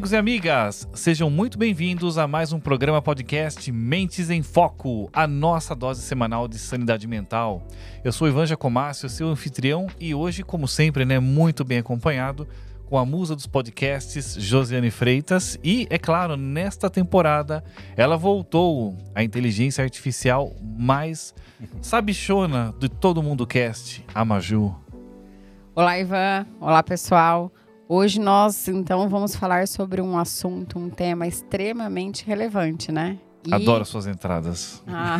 amigos e amigas, sejam muito bem-vindos a mais um programa podcast Mentes em Foco, a nossa dose semanal de sanidade mental. Eu sou Ivan Jacomácio, seu anfitrião, e hoje, como sempre, né, muito bem acompanhado com a musa dos podcasts, Josiane Freitas, e, é claro, nesta temporada ela voltou, a inteligência artificial mais sabichona de todo mundo cast, a Maju. Olá, Ivan. Olá, pessoal. Hoje nós então vamos falar sobre um assunto, um tema extremamente relevante, né? E... Adoro suas entradas. Ah.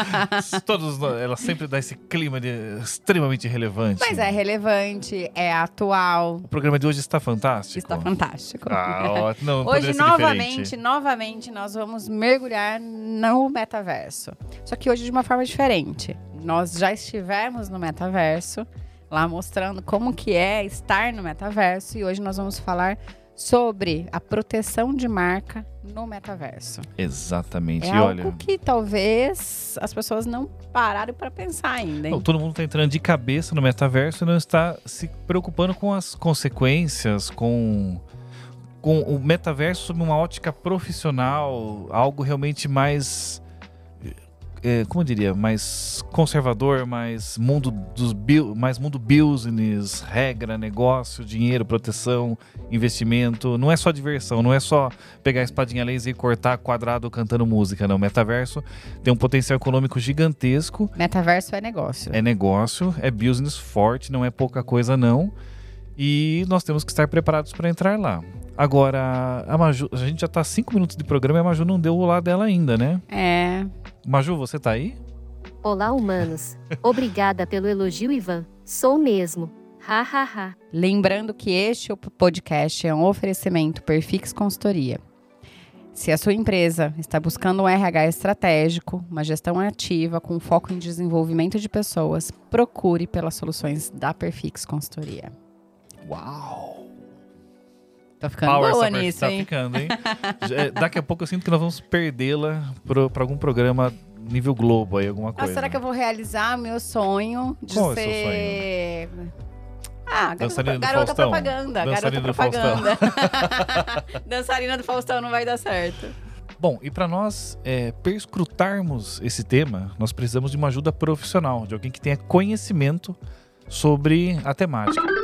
Todos, ela sempre dá esse clima de extremamente relevante. Mas é relevante, é atual. O programa de hoje está fantástico. Está fantástico. Ah, ótimo. Não, hoje novamente, novamente nós vamos mergulhar no metaverso. Só que hoje de uma forma diferente. Nós já estivemos no metaverso lá mostrando como que é estar no metaverso e hoje nós vamos falar sobre a proteção de marca no metaverso. Exatamente. É e algo que talvez as pessoas não pararam para pensar ainda. Não, todo mundo está entrando de cabeça no metaverso e não está se preocupando com as consequências, com com o metaverso sob uma ótica profissional, algo realmente mais é, como eu diria, mais conservador, mais mundo dos mais mundo business, regra, negócio, dinheiro, proteção, investimento. Não é só diversão, não é só pegar a espadinha laser e cortar quadrado cantando música, não. Metaverso tem um potencial econômico gigantesco. Metaverso é negócio. É negócio, é business forte, não é pouca coisa não. E nós temos que estar preparados para entrar lá. Agora, a Maju, a gente já está cinco minutos de programa e a Maju não deu o lá dela ainda, né? É. Maju, você tá aí? Olá, humanos. Obrigada pelo elogio, Ivan. Sou mesmo. Ha, ha, ha. Lembrando que este podcast é um oferecimento Perfix Consultoria. Se a sua empresa está buscando um RH estratégico, uma gestão ativa com foco em desenvolvimento de pessoas, procure pelas soluções da Perfix Consultoria. Uau! Tá ficando Power boa nisso, tá hein? ficando, hein? É, daqui a pouco eu sinto que nós vamos perdê-la para algum programa nível Globo aí, alguma coisa. Ah, será que eu vou realizar meu sonho de Qual ser... É seu sonho? Ah, garota, garota propaganda. Dançarina garota propaganda. Dançarina do Faustão não vai dar certo. Bom, e para nós é, perscrutarmos esse tema, nós precisamos de uma ajuda profissional, de alguém que tenha conhecimento sobre a temática.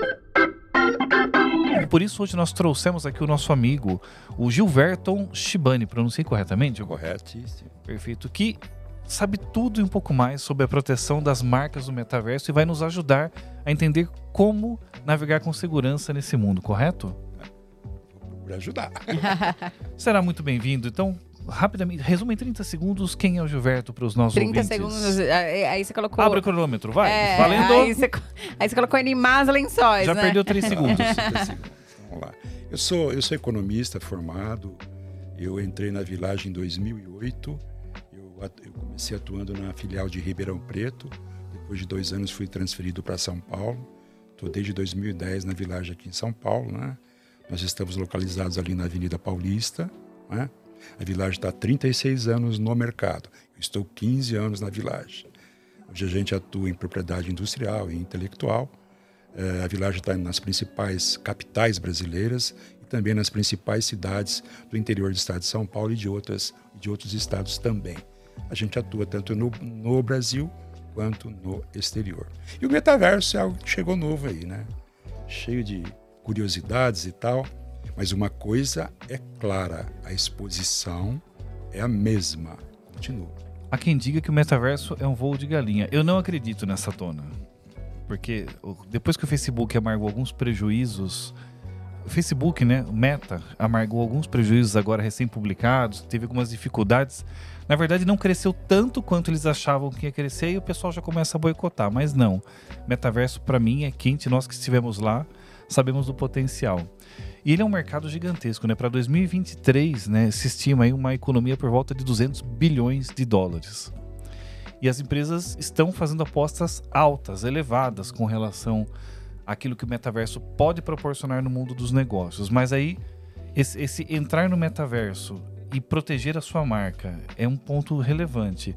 Por isso, hoje nós trouxemos aqui o nosso amigo, o Gilverton Shibani, pronunciei corretamente? Corretíssimo. Perfeito. Que sabe tudo e um pouco mais sobre a proteção das marcas do metaverso e vai nos ajudar a entender como navegar com segurança nesse mundo, correto? Vou ajudar. Será muito bem-vindo. Então, rapidamente, resuma em 30 segundos quem é o Gilberto para os nossos 30 ouvintes. segundos, aí você colocou... Abre o cronômetro, vai. É, Valendo. Aí você, aí você colocou em más lençóis, Já né? perdeu 3 segundos. Lá. Eu sou, eu sou economista formado. Eu entrei na Village em 2008. Eu, eu comecei atuando na filial de Ribeirão Preto. Depois de dois anos fui transferido para São Paulo. Estou desde 2010 na Village aqui em São Paulo. Né? Nós estamos localizados ali na Avenida Paulista. Né? A Village está há 36 anos no mercado. Eu estou 15 anos na Village. Hoje a gente atua em propriedade industrial e intelectual. É, a Village está nas principais capitais brasileiras e também nas principais cidades do interior do estado de São Paulo e de, outras, de outros estados também. A gente atua tanto no, no Brasil quanto no exterior. E o metaverso é algo que chegou novo aí, né? Cheio de curiosidades e tal. Mas uma coisa é clara: a exposição é a mesma. Continua. Há quem diga que o metaverso é um voo de galinha. Eu não acredito nessa tona. Porque depois que o Facebook amargou alguns prejuízos, o Facebook, né, Meta, amargou alguns prejuízos agora recém-publicados, teve algumas dificuldades. Na verdade, não cresceu tanto quanto eles achavam que ia crescer e o pessoal já começa a boicotar. Mas não. Metaverso, para mim, é quente. Nós que estivemos lá sabemos do potencial. E ele é um mercado gigantesco, né? Para 2023, né, se estima aí uma economia por volta de 200 bilhões de dólares. E as empresas estão fazendo apostas altas, elevadas com relação àquilo que o metaverso pode proporcionar no mundo dos negócios. Mas aí, esse, esse entrar no metaverso e proteger a sua marca é um ponto relevante.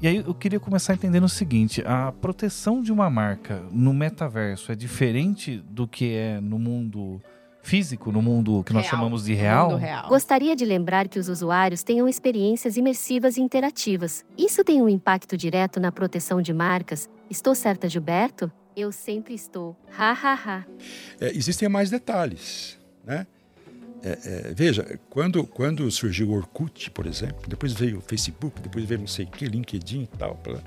E aí eu queria começar entendendo o seguinte: a proteção de uma marca no metaverso é diferente do que é no mundo físico, no mundo que nós Real. chamamos de real. real. Gostaria de lembrar que os usuários tenham experiências imersivas e interativas. Isso tem um impacto direto na proteção de marcas. Estou certa, Gilberto? Eu sempre estou. Ha ha ha. É, existem mais detalhes, né? É, é, veja, quando, quando surgiu o Orkut, por exemplo, depois veio o Facebook, depois veio não sei o que, LinkedIn e tal. pra-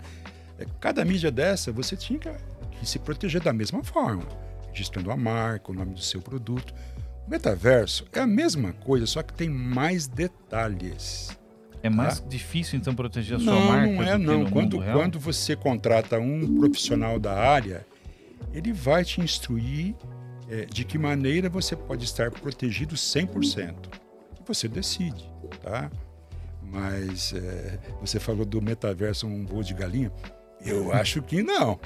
é, cada mídia dessa você tinha que, que se proteger da mesma forma, registrando a marca, o nome do seu produto. O metaverso é a mesma coisa, só que tem mais detalhes. É mais difícil, então, proteger a sua não, marca não é não. Quando, quando você contrata um profissional da área, ele vai te instruir é, de que maneira você pode estar protegido 100%. E você decide, tá? Mas é, você falou do metaverso um voo de galinha. Eu acho que não.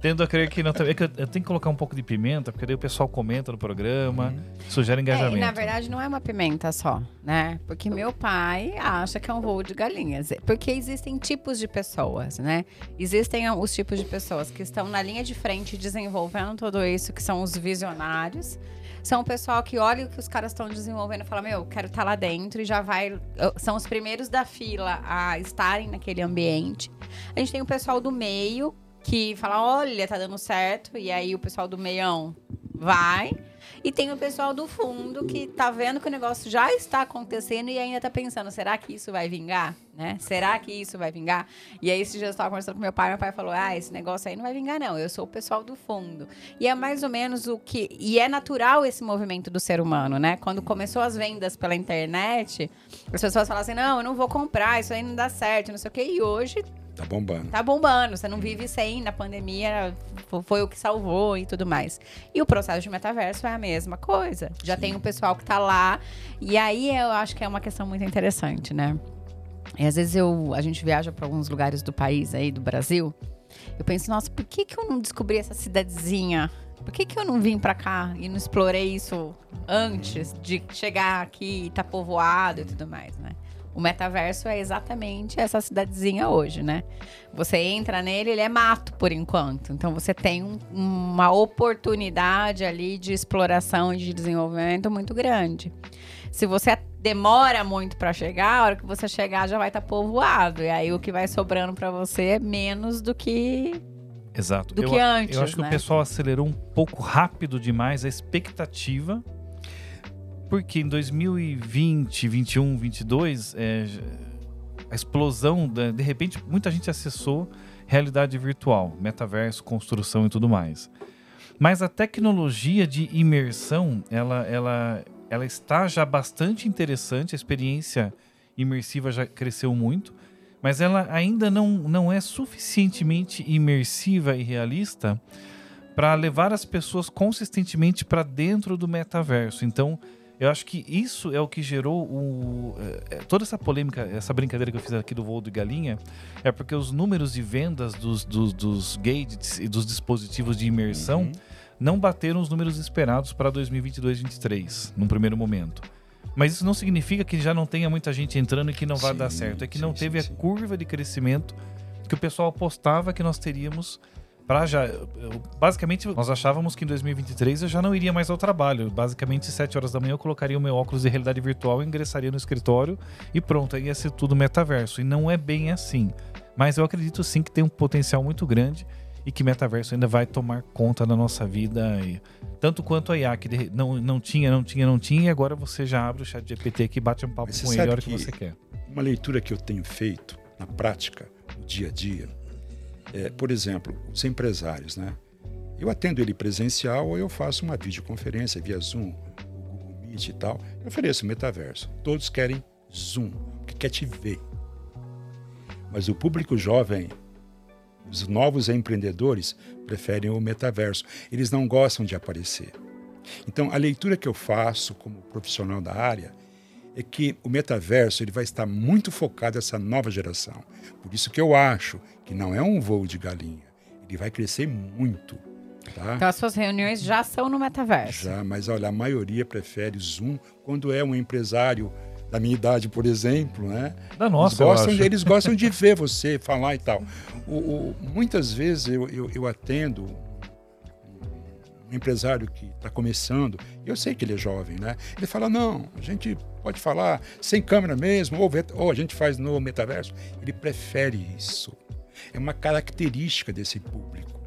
Tendo a crer que não. É que eu eu tenho que colocar um pouco de pimenta, porque daí o pessoal comenta no programa, Uhum. sugere É, engajamento. e na verdade não é uma pimenta só, né? Porque meu pai acha que é um voo de galinhas. Porque existem tipos de pessoas, né? Existem os tipos de pessoas que estão na linha de frente desenvolvendo tudo isso, que são os visionários. São o pessoal que olha o que os caras estão desenvolvendo e fala, meu, eu quero estar lá dentro e já vai. São os primeiros da fila a estarem naquele ambiente. A gente tem o pessoal do meio que fala, olha, tá dando certo. E aí o pessoal do meião vai. E tem o pessoal do fundo que tá vendo que o negócio já está acontecendo e ainda tá pensando, será que isso vai vingar? Né? Será que isso vai vingar? E aí, esse dia eu estava conversando com meu pai, meu pai falou: Ah, esse negócio aí não vai vingar, não. Eu sou o pessoal do fundo. E é mais ou menos o que. E é natural esse movimento do ser humano, né? Quando começou as vendas pela internet, as pessoas falavam assim: não, eu não vou comprar, isso aí não dá certo, não sei o quê. E hoje Tá bombando. tá bombando, você não vive sem, na pandemia fo- foi o que salvou e tudo mais. E o processo de metaverso é a mesma coisa. Já tem o pessoal que tá lá, e aí eu acho que é uma questão muito interessante, né? E às vezes eu, a gente viaja para alguns lugares do país aí, do Brasil, eu penso, nossa, por que, que eu não descobri essa cidadezinha? Por que, que eu não vim pra cá e não explorei isso antes de chegar aqui e tá povoado e tudo mais, né? O metaverso é exatamente essa cidadezinha hoje, né? Você entra nele, ele é mato por enquanto. Então você tem um- uma oportunidade ali de exploração e de desenvolvimento muito grande. Se você demora muito para chegar, a hora que você chegar já vai estar povoado. E aí o que vai sobrando para você é menos do que Exato. do eu, que antes, Eu acho que né? o pessoal acelerou um pouco rápido demais a expectativa, porque em 2020, 21, 22, é, a explosão, da- de repente, muita gente acessou realidade virtual, metaverso, construção e tudo mais. Mas a tecnologia de imersão, ela, ela, ela está já bastante interessante, a experiência imersiva já cresceu muito, mas ela ainda não, não é suficientemente imersiva e realista para levar as pessoas consistentemente para dentro do metaverso. Então, eu acho que isso é o que gerou o, é, é, toda essa polêmica, essa brincadeira que eu fiz aqui do voo de galinha, é porque os números de vendas dos, dos, dos gadgets e dos dispositivos de imersão Uhum. não bateram os números esperados para 2022-2023, num primeiro momento. Mas isso não significa que já não tenha muita gente entrando e que não vai dar certo. É que não sim, teve sim, a sim. curva de crescimento que o pessoal apostava que nós teríamos para já. eu- Basicamente, nós achávamos que em 2023 eu já não iria mais ao trabalho. Basicamente, 7 horas da manhã eu colocaria o meu óculos de realidade virtual, ingressaria no escritório e pronto, aí ia ser tudo metaverso. E não é bem assim. Mas eu acredito sim que tem um potencial muito grande e que metaverso ainda vai tomar conta da nossa vida. e- tanto quanto a IA, que não, não tinha, não tinha, não tinha, e agora você já abre o chat GPT que bate um papo com ele a hora que, que- você quer. Uma leitura que eu tenho feito na prática, no dia a dia, é, por exemplo, os empresários, né? Eu atendo ele presencial ou eu faço uma videoconferência via Zoom, o Google Meet e tal. Eu ofereço metaverso. Todos querem Zoom, porque quer te ver. Mas o público jovem, os novos empreendedores, preferem o metaverso. Eles não gostam de aparecer. Então, a leitura que eu faço como profissional da área é que o metaverso ele vai estar muito focado nessa nova geração. Por isso que eu acho que não é um voo de galinha. Ele vai crescer muito. Tá? Então as suas reuniões já são no metaverso. Já, mas olha, a maioria prefere Zoom quando é um empresário da minha idade, por exemplo, né? Da nossa, eles, gostam, eles gostam de ver você falar e tal. O- o- muitas vezes eu, eu, eu atendo um empresário que está começando, eu sei que ele é jovem, né? Ele fala, não, a gente pode falar sem câmera mesmo, ou, ou a gente faz no metaverso. Ele prefere isso. É uma característica desse público.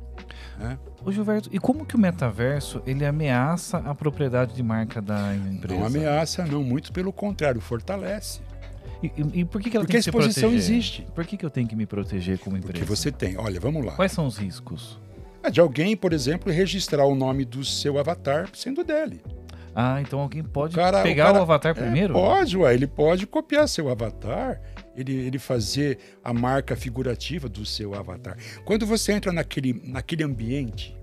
Né? Ô Gilberto, e como que o metaverso ele ameaça a propriedade de marca da empresa? Não ameaça, não, muito pelo contrário, fortalece. E, e, e por que, que ela Porque tem a que se exposição existe. Por que, que eu tenho que me proteger como Porque empresa? você tem, olha, vamos lá. Quais são os riscos? É de alguém, por exemplo, registrar o nome do seu avatar sendo dele. Ah, então alguém pode O cara- o pegar o, cara- avatar É, primeiro? pode, ué, ele pode copiar seu avatar, ele, ele fazer a marca figurativa do seu avatar. Quando você entra naquele, naquele ambiente,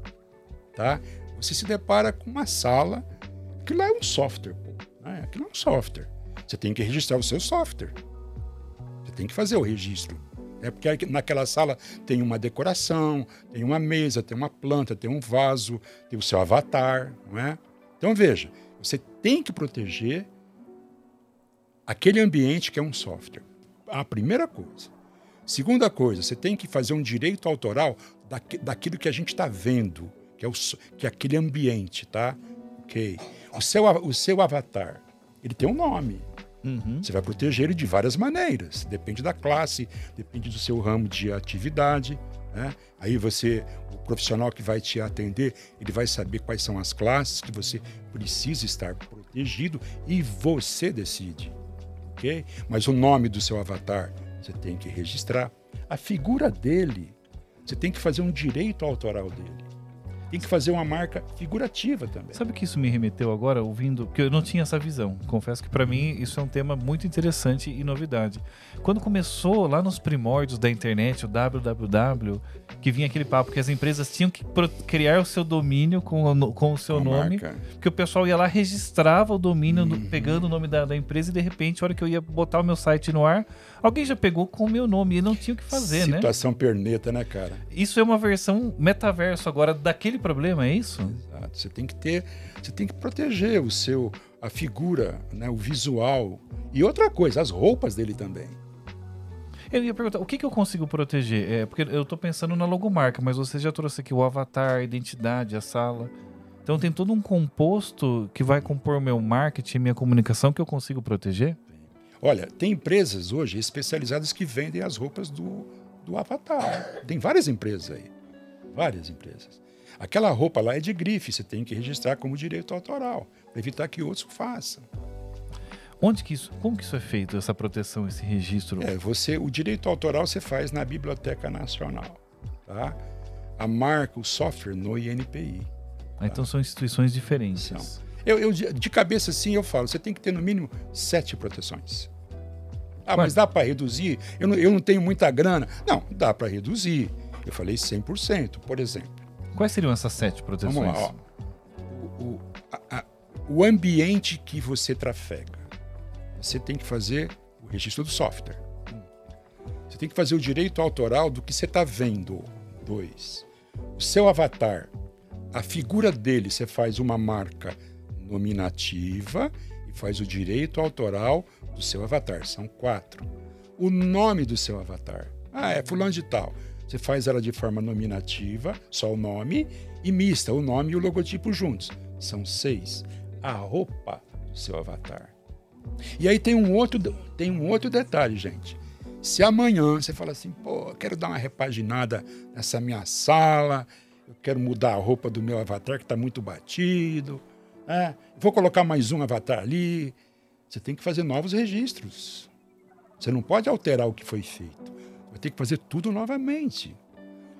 tá? Você se depara com uma sala, aquilo lá é um software, pô, né? Aquilo é um software. Você tem que registrar o seu software. Você tem que fazer o registro. É porque naquela sala tem uma decoração, tem uma mesa, tem uma planta, tem um vaso, tem o seu avatar, não é? Então veja, você tem que proteger aquele ambiente que é um software. A primeira coisa. Segunda coisa, você tem que fazer um direito autoral daqui- daquilo que a gente está vendo, que é, o, que é aquele ambiente, tá? Ok. O seu, o seu avatar, ele tem um nome. Uhum. Você vai proteger ele de várias maneiras. Depende da classe, depende do seu ramo de atividade. Né? Aí você, o profissional que vai te atender, ele vai saber quais são as classes que você precisa estar protegido e você decide. ok? Mas o nome do seu avatar você tem que registrar. A figura dele, você tem que fazer um direito autoral dele. Tem que fazer uma marca figurativa também. Sabe o que isso me remeteu agora, ouvindo? Porque eu não tinha essa visão. Confesso que para mim isso é um tema muito interessante e novidade. Quando começou lá nos primórdios da internet, o www, que vinha aquele papo que as empresas tinham que criar o seu domínio com o, com o seu Uma nome, marca. porque o pessoal ia lá, registrava o domínio, do- Uhum. pegando o nome da, da empresa, e de repente, a hora que eu ia botar o meu site no ar, alguém já pegou com o meu nome e não tinha o que fazer, né? Situação perneta, né, cara? Isso é uma versão metaverso agora daquele problema, é isso? Exato. Você tem que ter, você tem que proteger o seu, a figura, né, o visual e outra coisa, as roupas dele também. Eu ia perguntar, o que, que eu consigo proteger? É, porque eu tô pensando na logomarca, mas você já trouxe aqui o avatar, a identidade, a sala. Então tem todo um composto que vai compor o meu marketing, minha comunicação que eu consigo proteger? Olha, tem empresas hoje especializadas que vendem as roupas do, do avatar. Tem várias empresas aí, várias empresas. Aquela roupa lá é de grife, você tem que registrar como direito autoral, para evitar que outros façam. Onde que isso, como que isso é feito, essa proteção, esse registro? É, você, o direito autoral você faz na Biblioteca Nacional, tá? A marca, o software no INPI. Ah, então são instituições diferentes. São. Eu, eu de cabeça assim eu falo, você tem que ter no mínimo sete proteções. Ah, mas dá para reduzir? Eu não, eu não tenho muita grana. Não, dá para reduzir. Eu falei 100%, por exemplo. Quais seriam essas sete proteções? Vamos lá. O, o- a- a- o ambiente que você trafega. Você tem que fazer o registro do software. Você tem que fazer o direito autoral do que você está vendo. Dois. O seu avatar, a figura dele, você faz uma marca nominativa e faz o direito autoral do seu avatar. São quatro. O nome do seu avatar. Ah, é fulano de tal. Você faz ela de forma nominativa, só o nome, e mista, o nome e o logotipo juntos. São seis. A roupa do seu avatar. E aí tem um outro, tem um outro detalhe, gente. Se amanhã você fala assim, pô, quero dar uma repaginada nessa minha sala, eu quero mudar a roupa do meu avatar que está muito batido, né? vou colocar mais um avatar ali. Você tem que fazer novos registros. Você não pode alterar o que foi feito. Ter que fazer tudo novamente.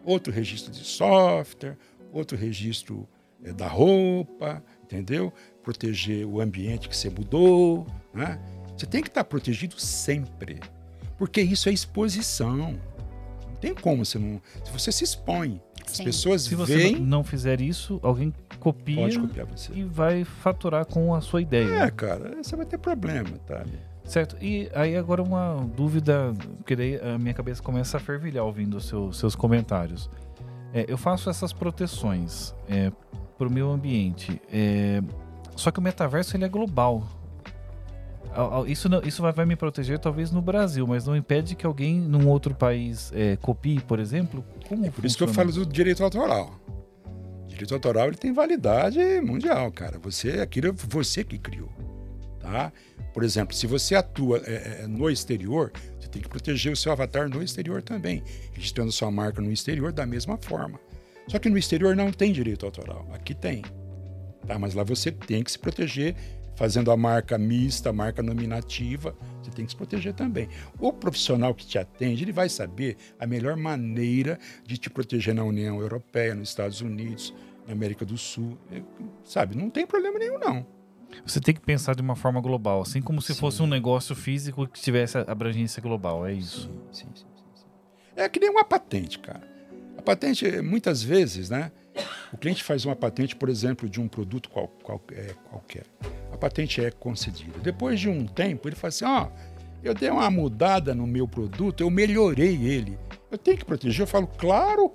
Outro registro de software, outro registro eh, da roupa, entendeu? Proteger o ambiente que você mudou. Né? Você tem que estar protegido sempre. Porque isso é exposição. Não tem como você não. Se você se expõe, as Sim. pessoas Se você veem, não não fizer isso, alguém copia pode copiar você. e vai faturar com a sua ideia. É, cara, você vai ter problema, tá? Certo. E aí agora uma dúvida, porque daí a minha cabeça começa a fervilhar ouvindo os seu- seus comentários. É, eu faço essas proteções é, para o meu ambiente, é, só que o metaverso ele é global. Al- al- Isso, não- isso vai, vai me proteger talvez no Brasil, mas não impede que alguém num outro país é, copie, por exemplo? Como Por isso que eu falo do direito autoral. direito autoral ele tem validade mundial, cara. Você, aquilo é você que criou, tá? Por exemplo, se você atua é, é, no exterior, você tem que proteger o seu avatar no exterior também, registrando sua marca no exterior da mesma forma. Só que no exterior não tem direito autoral, aqui tem. Tá? Mas lá você tem que se proteger fazendo a marca mista, marca nominativa, você tem que se proteger também. O profissional que te atende, ele vai saber a melhor maneira de te proteger na União Europeia, nos Estados Unidos, na América do Sul. Sabe, não tem problema nenhum, não. Você tem que pensar de uma forma global, assim como se sim. fosse um negócio físico que tivesse abrangência global, é isso. Sim, sim, sim, sim. É que nem uma patente, cara. A patente, muitas vezes, né? O cliente faz uma patente, por exemplo, de um produto qual, qual, é, qualquer. A patente é concedida. Depois de um tempo, ele fala assim: ó, oh, eu dei uma mudada no meu produto, eu melhorei ele. Eu tenho que proteger? Eu falo, claro,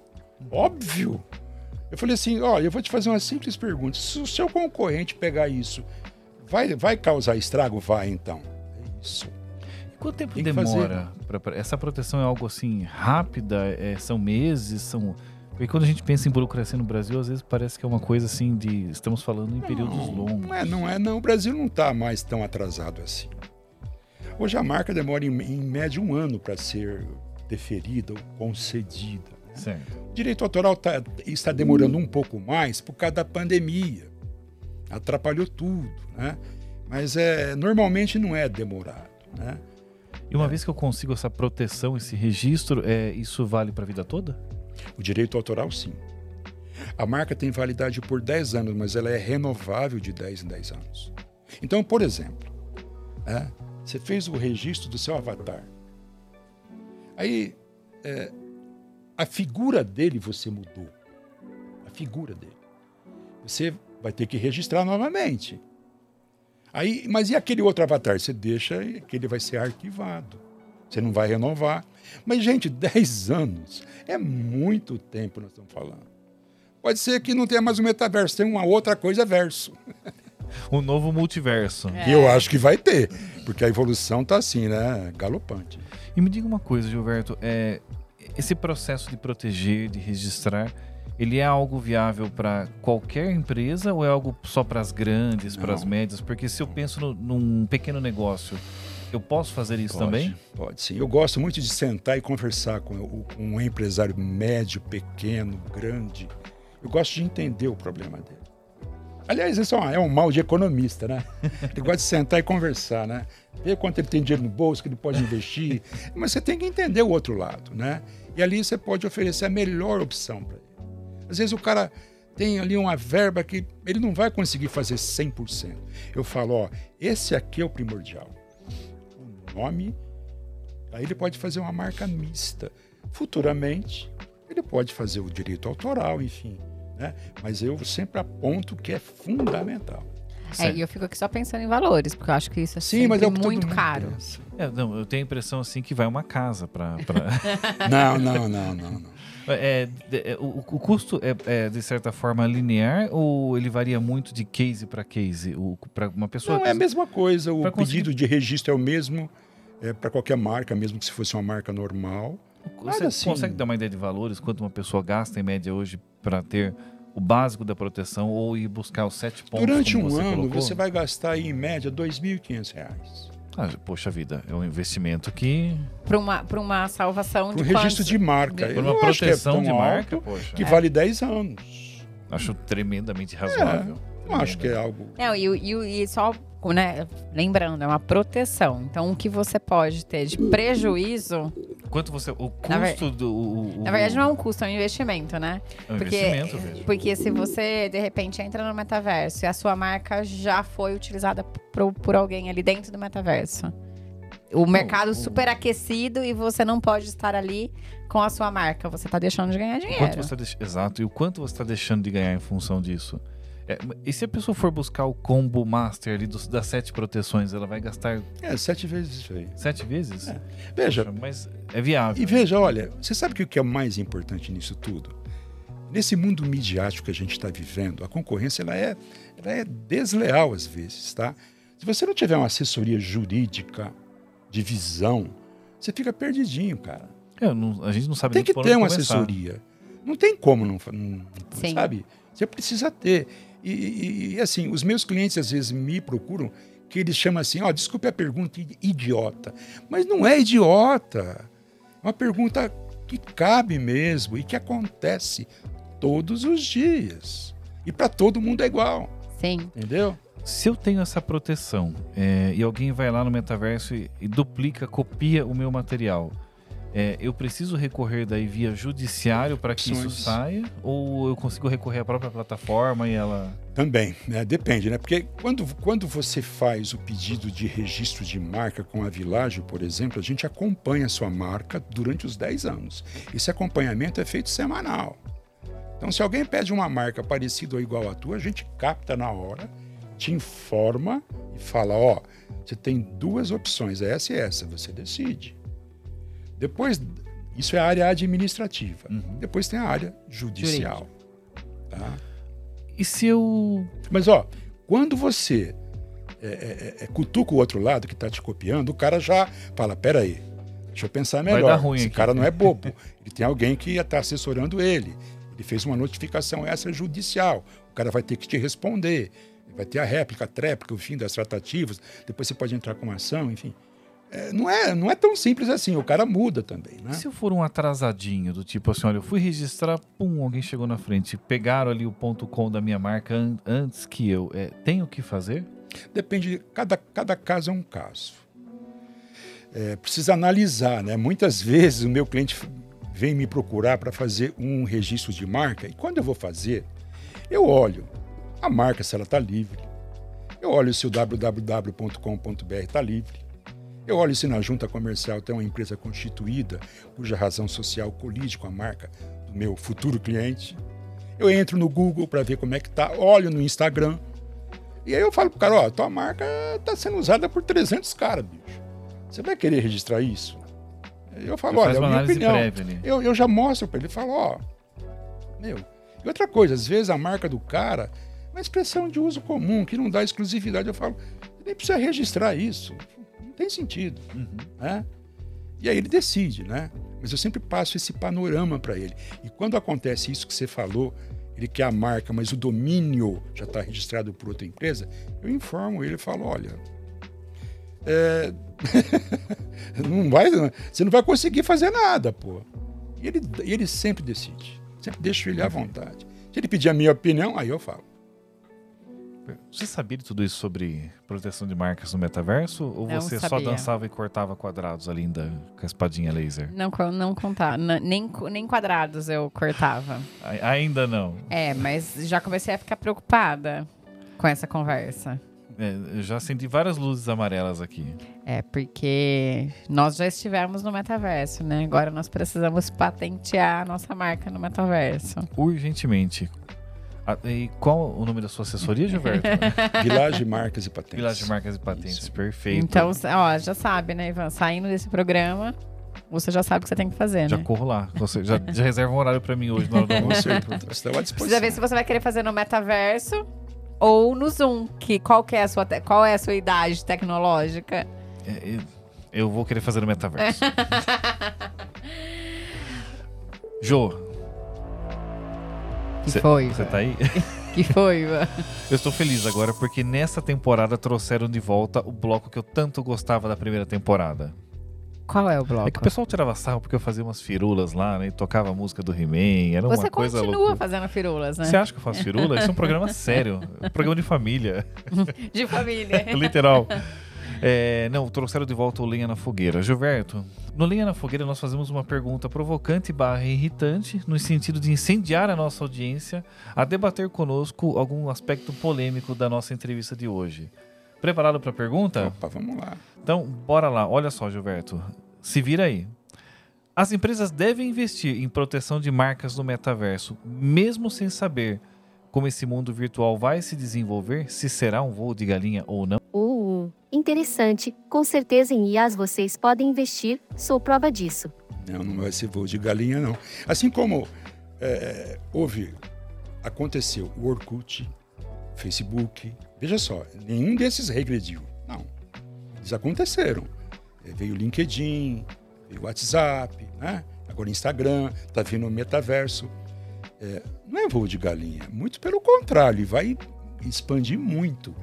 óbvio. Eu falei assim: ó, eu vou te fazer uma simples pergunta. Se o seu concorrente pegar isso, vai, vai causar estrago? Vai, então. É isso. E quanto tempo demora? Pra, pra, essa proteção é algo assim rápida? É, são meses? São porque quando a gente pensa em burocracia no Brasil, às vezes parece que é uma coisa assim de. Estamos falando em períodos não, longos. Não é, não é, não. O Brasil não está mais tão atrasado assim. Hoje a marca demora em, em média um ano para ser deferida ou concedida. Né? O direito autoral tá, está demorando um pouco mais por causa da pandemia. Atrapalhou tudo, né? Mas é, normalmente não é demorado, né? E uma é. vez que eu consigo essa proteção, esse registro, é, isso vale para a vida toda? O direito autoral, sim. A marca tem validade por 10 anos, mas ela é renovável de 10 em 10 anos. Então, por exemplo, é, você fez o registro do seu avatar. Aí, é, a figura dele você mudou. A figura dele. Você vai ter que registrar novamente. Aí, mas e aquele outro avatar? Você deixa que ele vai ser arquivado. Você não vai renovar. Mas, gente, 10 anos é muito tempo nós estamos falando. Pode ser que não tenha mais um metaverso, tem uma outra coisa verso. Um novo multiverso. É. eu acho que vai ter, porque a evolução está assim, né? Galopante. E me diga uma coisa, Gilberto, é, esse processo de proteger, de registrar, ele é algo viável para qualquer empresa ou é algo só para as grandes, para as médias? Porque se eu penso no, num pequeno negócio, eu posso fazer isso pode, também? Pode sim. Eu gosto muito de sentar e conversar com, com um empresário médio, pequeno, grande. Eu gosto de entender o problema dele. Aliás, isso é um, é um mal de economista, né? Ele gosta de sentar e conversar, né? Ver quanto ele tem dinheiro no bolso, que ele pode investir. Mas você tem que entender o outro lado, né? E ali você pode oferecer a melhor opção para ele. Às vezes o cara tem ali uma verba que ele não vai conseguir fazer 100%. Eu falo, ó, esse aqui é o primordial nome, aí ele pode fazer uma marca mista. Futuramente, ele pode fazer o direito autoral, enfim. Né? Mas eu sempre aponto que é fundamental. É, e eu fico aqui só pensando em valores, porque eu acho que isso é Sim, mas é muito caro. É, não, eu tenho a impressão assim que vai uma casa para. Pra... não, não, não, não, não. É, é, o, o, custo é, é, de certa forma linear ou ele varia muito de case para case? Para uma pessoa. Não, é a mesma coisa. O pedido de registro é o mesmo é, para qualquer marca, mesmo que se fosse uma marca normal. Você assim... consegue dar uma ideia de valores? Quanto uma pessoa gasta em média hoje para ter o básico da proteção ou ir buscar os sete pontos? Durante um você ano, colocou? você vai gastar aí, em média R$ 2.500. Ah, poxa vida, é um investimento que. Para uma, uma salvação de. Um registro de marca. Para uma proteção é de marca, poxa. Que é. vale 10 anos. Acho tremendamente razoável. É, acho que é algo. Não, e, e, e só né, lembrando, é uma proteção. Então, o que você pode ter de prejuízo. Quanto você. O custo ver, do. O, na verdade, não é um custo, é um investimento, né? É um porque, investimento, vejo. Porque se você, de repente, entra no metaverso e a sua marca já foi utilizada por, por alguém ali dentro do metaverso. O mercado super aquecido e você não pode estar ali com a sua marca. Você está deixando de ganhar dinheiro. Quanto você de... Exato. E o quanto você está deixando de ganhar em função disso? É, e se a pessoa for buscar o combo master ali dos, das sete proteções, ela vai gastar. É, sete vezes isso aí. Sete vezes? É. Veja. Poxa, mas é viável. E veja, olha, você sabe que o que é mais importante nisso tudo? Nesse mundo midiático que a gente está vivendo, a concorrência ela é, ela é desleal às vezes, tá? Se você não tiver uma assessoria jurídica de visão, você fica perdidinho, cara. É, não, a gente não sabe Tem que ter uma começar. assessoria. Não tem como não, não sabe? Você precisa ter. E, e, e, assim, os meus clientes às vezes me procuram que eles chamam assim, ó, oh, desculpe a pergunta idiota. Mas não é idiota. É uma pergunta que cabe mesmo e que acontece todos os dias. E para todo mundo é igual. Sim. Entendeu? Se eu tenho essa proteção é, e alguém vai lá no metaverso e, e duplica, copia o meu material, é, eu preciso recorrer daí via judiciário para que isso saia? Ou eu consigo recorrer à própria plataforma e ela. Também, né? depende, né? Porque quando, quando você faz o pedido de registro de marca com a Világio, por exemplo, a gente acompanha a sua marca durante os 10 anos. Esse acompanhamento é feito semanal. Então, se alguém pede uma marca parecida ou igual à tua, a gente capta na hora, te informa e fala: ó, você tem duas opções, essa e essa, você decide. Depois, isso é a área administrativa. Uhum. Depois tem a área judicial. Tá? E se eu. Mas, ó, quando você é, é, é, é cutuca o outro lado que está te copiando, o cara já fala: peraí, deixa eu pensar melhor. Esse aqui. cara não é bobo. ele tem alguém que está assessorando ele. Ele fez uma notificação essa judicial. O cara vai ter que te responder. Vai ter a réplica, a tréplica, o fim das tratativas. Depois você pode entrar com uma ação, enfim é, não, é, não é tão simples assim, o cara muda também, né? Se eu for um atrasadinho, do tipo assim, olha, eu fui registrar, pum, alguém chegou na frente, pegaram ali o ponto com da minha marca an antes que eu, é, tenho o que fazer? Depende, cada, cada caso é um caso. É, precisa analisar, né? Muitas vezes o meu cliente vem me procurar para fazer um registro de marca e quando eu vou fazer, eu olho a marca se ela está livre, eu olho se o www.com.br está livre, eu olho se na junta comercial tem uma empresa constituída cuja razão social colide com a marca do meu futuro cliente. Eu entro no Google para ver como é que tá, olho no Instagram. E aí eu falo pro cara, ó, tua marca tá sendo usada por 300 caras, bicho. Você vai querer registrar isso? Eu falo, olha, é a minha opinião. Eu, eu já mostro para ele, falo, ó, meu. E outra coisa, às vezes a marca do cara é uma expressão de uso comum que não dá exclusividade. Eu falo, nem precisa registrar isso tem sentido. Uhum. Né? E aí ele decide, né? Mas eu sempre passo esse panorama para ele. E quando acontece isso que você falou, ele quer a marca, mas o domínio já está registrado por outra empresa, eu informo ele e falo, olha, é... não vai, você não vai conseguir fazer nada, pô. E ele, ele sempre decide. Sempre deixo ele à vontade. Se ele pedir a minha opinião, aí eu falo. Você sabia de tudo isso sobre proteção de marcas no metaverso? Ou não você sabia. só dançava e cortava quadrados ali ainda com a espadinha laser? Não, não contava. Nem, nem quadrados eu cortava. Ainda não. É, mas já comecei a ficar preocupada com essa conversa. É, eu já senti várias luzes amarelas aqui. É, porque nós já estivemos no metaverso, né? Agora nós precisamos patentear a nossa marca no metaverso. Urgentemente. Ah, e qual o nome da sua assessoria, Gilberto? Village Marcas e Patentes. Village Marcas e Patentes, Isso. perfeito. Então, ó, já sabe, né, Ivan? Saindo desse programa, você já sabe o que você tem que fazer, já né? Já corro lá. Você já, já reserva um horário para mim hoje na hora do almoço. Precisa ver se você vai querer fazer no metaverso ou no Zoom. Que, qual, que é a sua, qual é a sua idade tecnológica? É, eu vou querer fazer no metaverso. Jô, que cê, foi? Você tá aí? que foi, mano? Eu estou feliz agora porque nessa temporada trouxeram de volta o bloco que eu tanto gostava da primeira temporada. Qual é o bloco? É que o pessoal tirava sarro porque eu fazia umas firulas lá, né? E tocava a música do He-Man. Era Você uma coisa continua fazendo firulas, né? Você acha que eu faço firula? Isso é um programa sério. É um programa de família. de família. Literal. É, não, trouxeram de volta o Lenha na Fogueira. Gilberto, no Lenha na Fogueira nós fazemos uma pergunta provocante barra irritante, no sentido de incendiar a nossa audiência a debater conosco algum aspecto polêmico da nossa entrevista de hoje. Preparado para a pergunta? Opa, vamos lá. Então, bora lá. Olha só, Gilberto. Se vira aí. As empresas devem investir em proteção de marcas no metaverso, mesmo sem saber como esse mundo virtual vai se desenvolver, se será um voo de galinha ou não? Uh, interessante. Com certeza em IAs vocês podem investir, sou prova disso. Não, não vai ser voo de galinha, não. Assim como é, houve, aconteceu o Orkut, Facebook, veja só, nenhum desses regrediu. Não. Eles aconteceram. É, veio o LinkedIn, veio o WhatsApp, né? agora Instagram, está vindo o metaverso. é, não é voo de galinha, muito pelo contrário, vai expandir muito.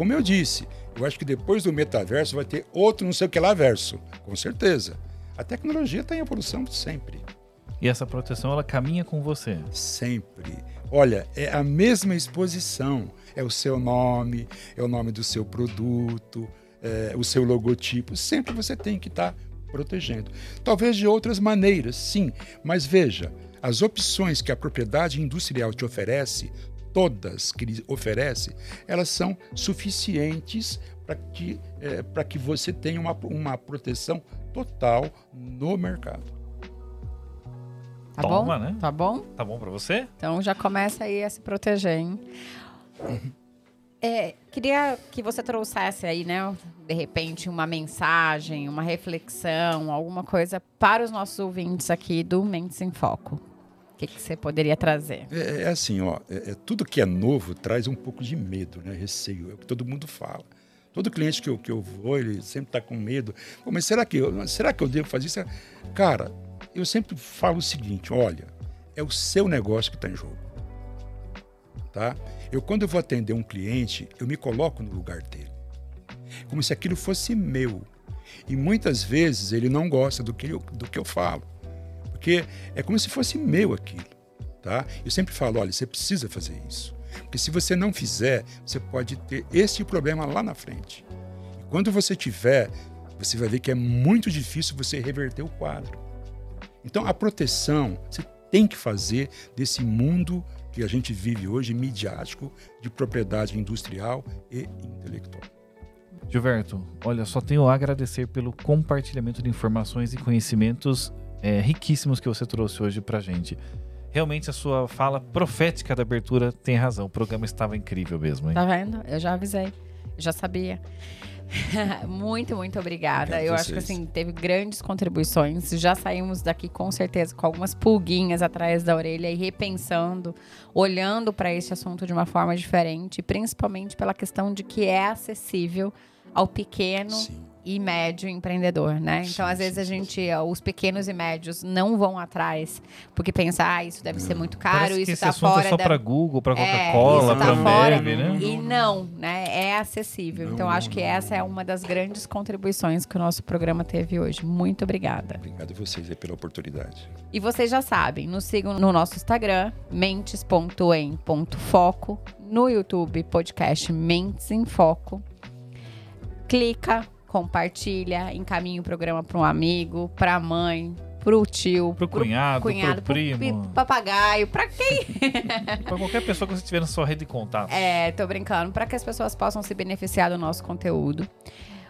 Como eu disse, eu acho que depois do metaverso vai ter outro não sei o que lá verso, com certeza. A tecnologia está em evolução sempre. E essa proteção, ela caminha com você? Sempre. Olha, é a mesma exposição. É o seu nome, é o nome do seu produto, é o seu logotipo. Sempre você tem que estar tá protegendo. Talvez de outras maneiras, sim, mas veja, as opções que a propriedade industrial te oferece, todas que ele oferece, elas são suficientes para que, é, que você tenha uma, uma proteção total no mercado. Tá Toma, bom? né? Tá bom? Tá bom para você? Então já começa aí a se proteger, hein? É, queria que você trouxesse aí, né, de repente, uma mensagem, uma reflexão, alguma coisa para os nossos ouvintes aqui do Mentes em Foco. Que, que você poderia trazer? É, é assim, ó, é, é, tudo que é novo traz um pouco de medo, né, receio, é o que todo mundo fala. Todo cliente que eu, que eu vou, ele sempre está com medo. Pô, mas será que, eu, será que eu devo fazer isso? Cara, eu sempre falo o seguinte: olha, é o seu negócio que está em jogo. Tá? Eu, quando eu vou atender um cliente, eu me coloco no lugar dele. Como se aquilo fosse meu. E muitas vezes ele não gosta do que eu, do que eu falo. Porque é como se fosse meu aquilo. Tá? Eu sempre falo: olha, você precisa fazer isso. Porque se você não fizer, você pode ter esse problema lá na frente. E quando você tiver, você vai ver que é muito difícil você reverter o quadro. Então, a proteção você tem que fazer desse mundo que a gente vive hoje, midiático, de propriedade industrial e intelectual. Gilberto, olha, só tenho a agradecer pelo compartilhamento de informações e conhecimentos é, riquíssimos que você trouxe hoje para gente. Realmente a sua fala profética da abertura tem razão. O programa estava incrível mesmo. Hein? Tá vendo? Eu já avisei. Eu já sabia. muito, muito obrigada. Obrigado eu vocês. acho que assim, teve grandes contribuições. Já saímos daqui com certeza com algumas pulguinhas atrás da orelha e repensando, olhando para esse assunto de uma forma diferente, principalmente pela questão de que é acessível ao pequeno Sim. E médio empreendedor, né? Então, às vezes a gente, os pequenos e médios não vão atrás porque pensa, ah, isso deve ser muito caro, Parece isso esse tá assunto fora é só da para Google, para É, Coca-Cola, isso tá para fora. Ambev, né? e não, né? É acessível. Não, então, acho que essa é uma das grandes contribuições que o nosso programa teve hoje. Muito obrigada. Obrigado a vocês aí pela oportunidade. E vocês já sabem, nos sigam no nosso Instagram, mentes.em.foco, no YouTube, podcast Mentes em Foco. Clica, compartilha, encaminha o programa para um amigo, para a mãe, para o tio, Pro cunhado, cunhado, pro pro primo, pi- papagaio, para quem para qualquer pessoa que você tiver na sua rede de contato. É, tô brincando, para que as pessoas possam se beneficiar do nosso conteúdo.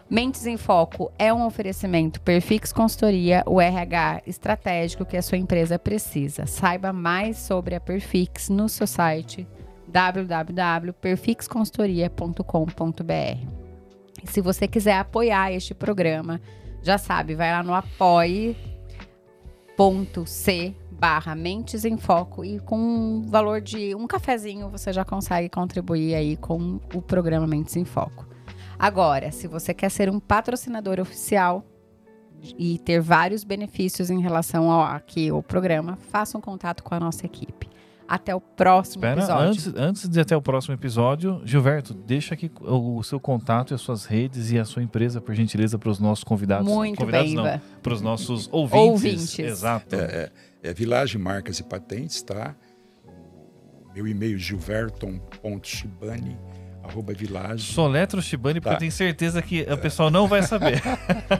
Mentes em Foco é um oferecimento Perfix Consultoria, o RH estratégico que a sua empresa precisa. Saiba mais sobre a Perfix no seu site www.perfixconsultoria.com.br. Se você quiser apoiar este programa, já sabe, vai lá no apoie.c barra Mentes em Foco e com um valor de um cafezinho você já consegue contribuir aí com o programa Mentes em Foco. Agora, se você quer ser um patrocinador oficial e ter vários benefícios em relação ao aqui ao programa, faça um contato com a nossa equipe. Até o próximo Espera, episódio. antes, antes de até o próximo episódio, Gilberto, deixa aqui o, o seu contato e as suas redes e a sua empresa, por gentileza, para os nossos convidados. Muito convidados bem, para os nossos ouvintes. Ouvintes. Exato. É, é, é Village Marcas e Patentes, tá? O meu e-mail gilverton.chibani, arroba. Soletro Shibani, porque Tá. eu tenho certeza que o pessoal não vai saber.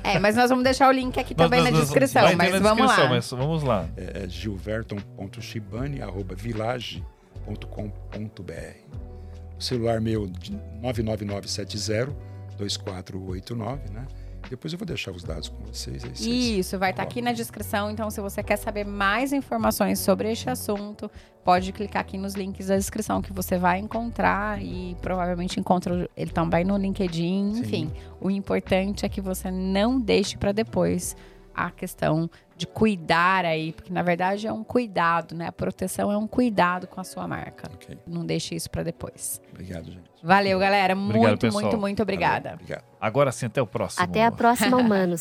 É, mas nós vamos deixar o link aqui também Nós- na descrição, mas na vamos descrição, lá. Mas vamos lá. É, é gilverton.chibani, arroba village.com.br. O celular meu de 99970 2489, né? Depois eu vou deixar os dados com vocês. Aí vocês- Isso, vai estar aqui na descrição. Então, se você quer saber mais informações sobre este assunto, pode clicar aqui nos links da descrição que você vai encontrar e provavelmente encontra ele também no LinkedIn. Sim. Enfim, o importante é que você não deixe para depois a questão de cuidar aí, porque na verdade é um cuidado, né? A proteção é um cuidado com a sua marca. Ok, Não deixe isso para depois. obrigado, gente. Valeu, galera. Obrigado, muito, pessoal. muito, muito obrigada. Obrigado. Agora sim, até o próximo. Até a próxima, humanos.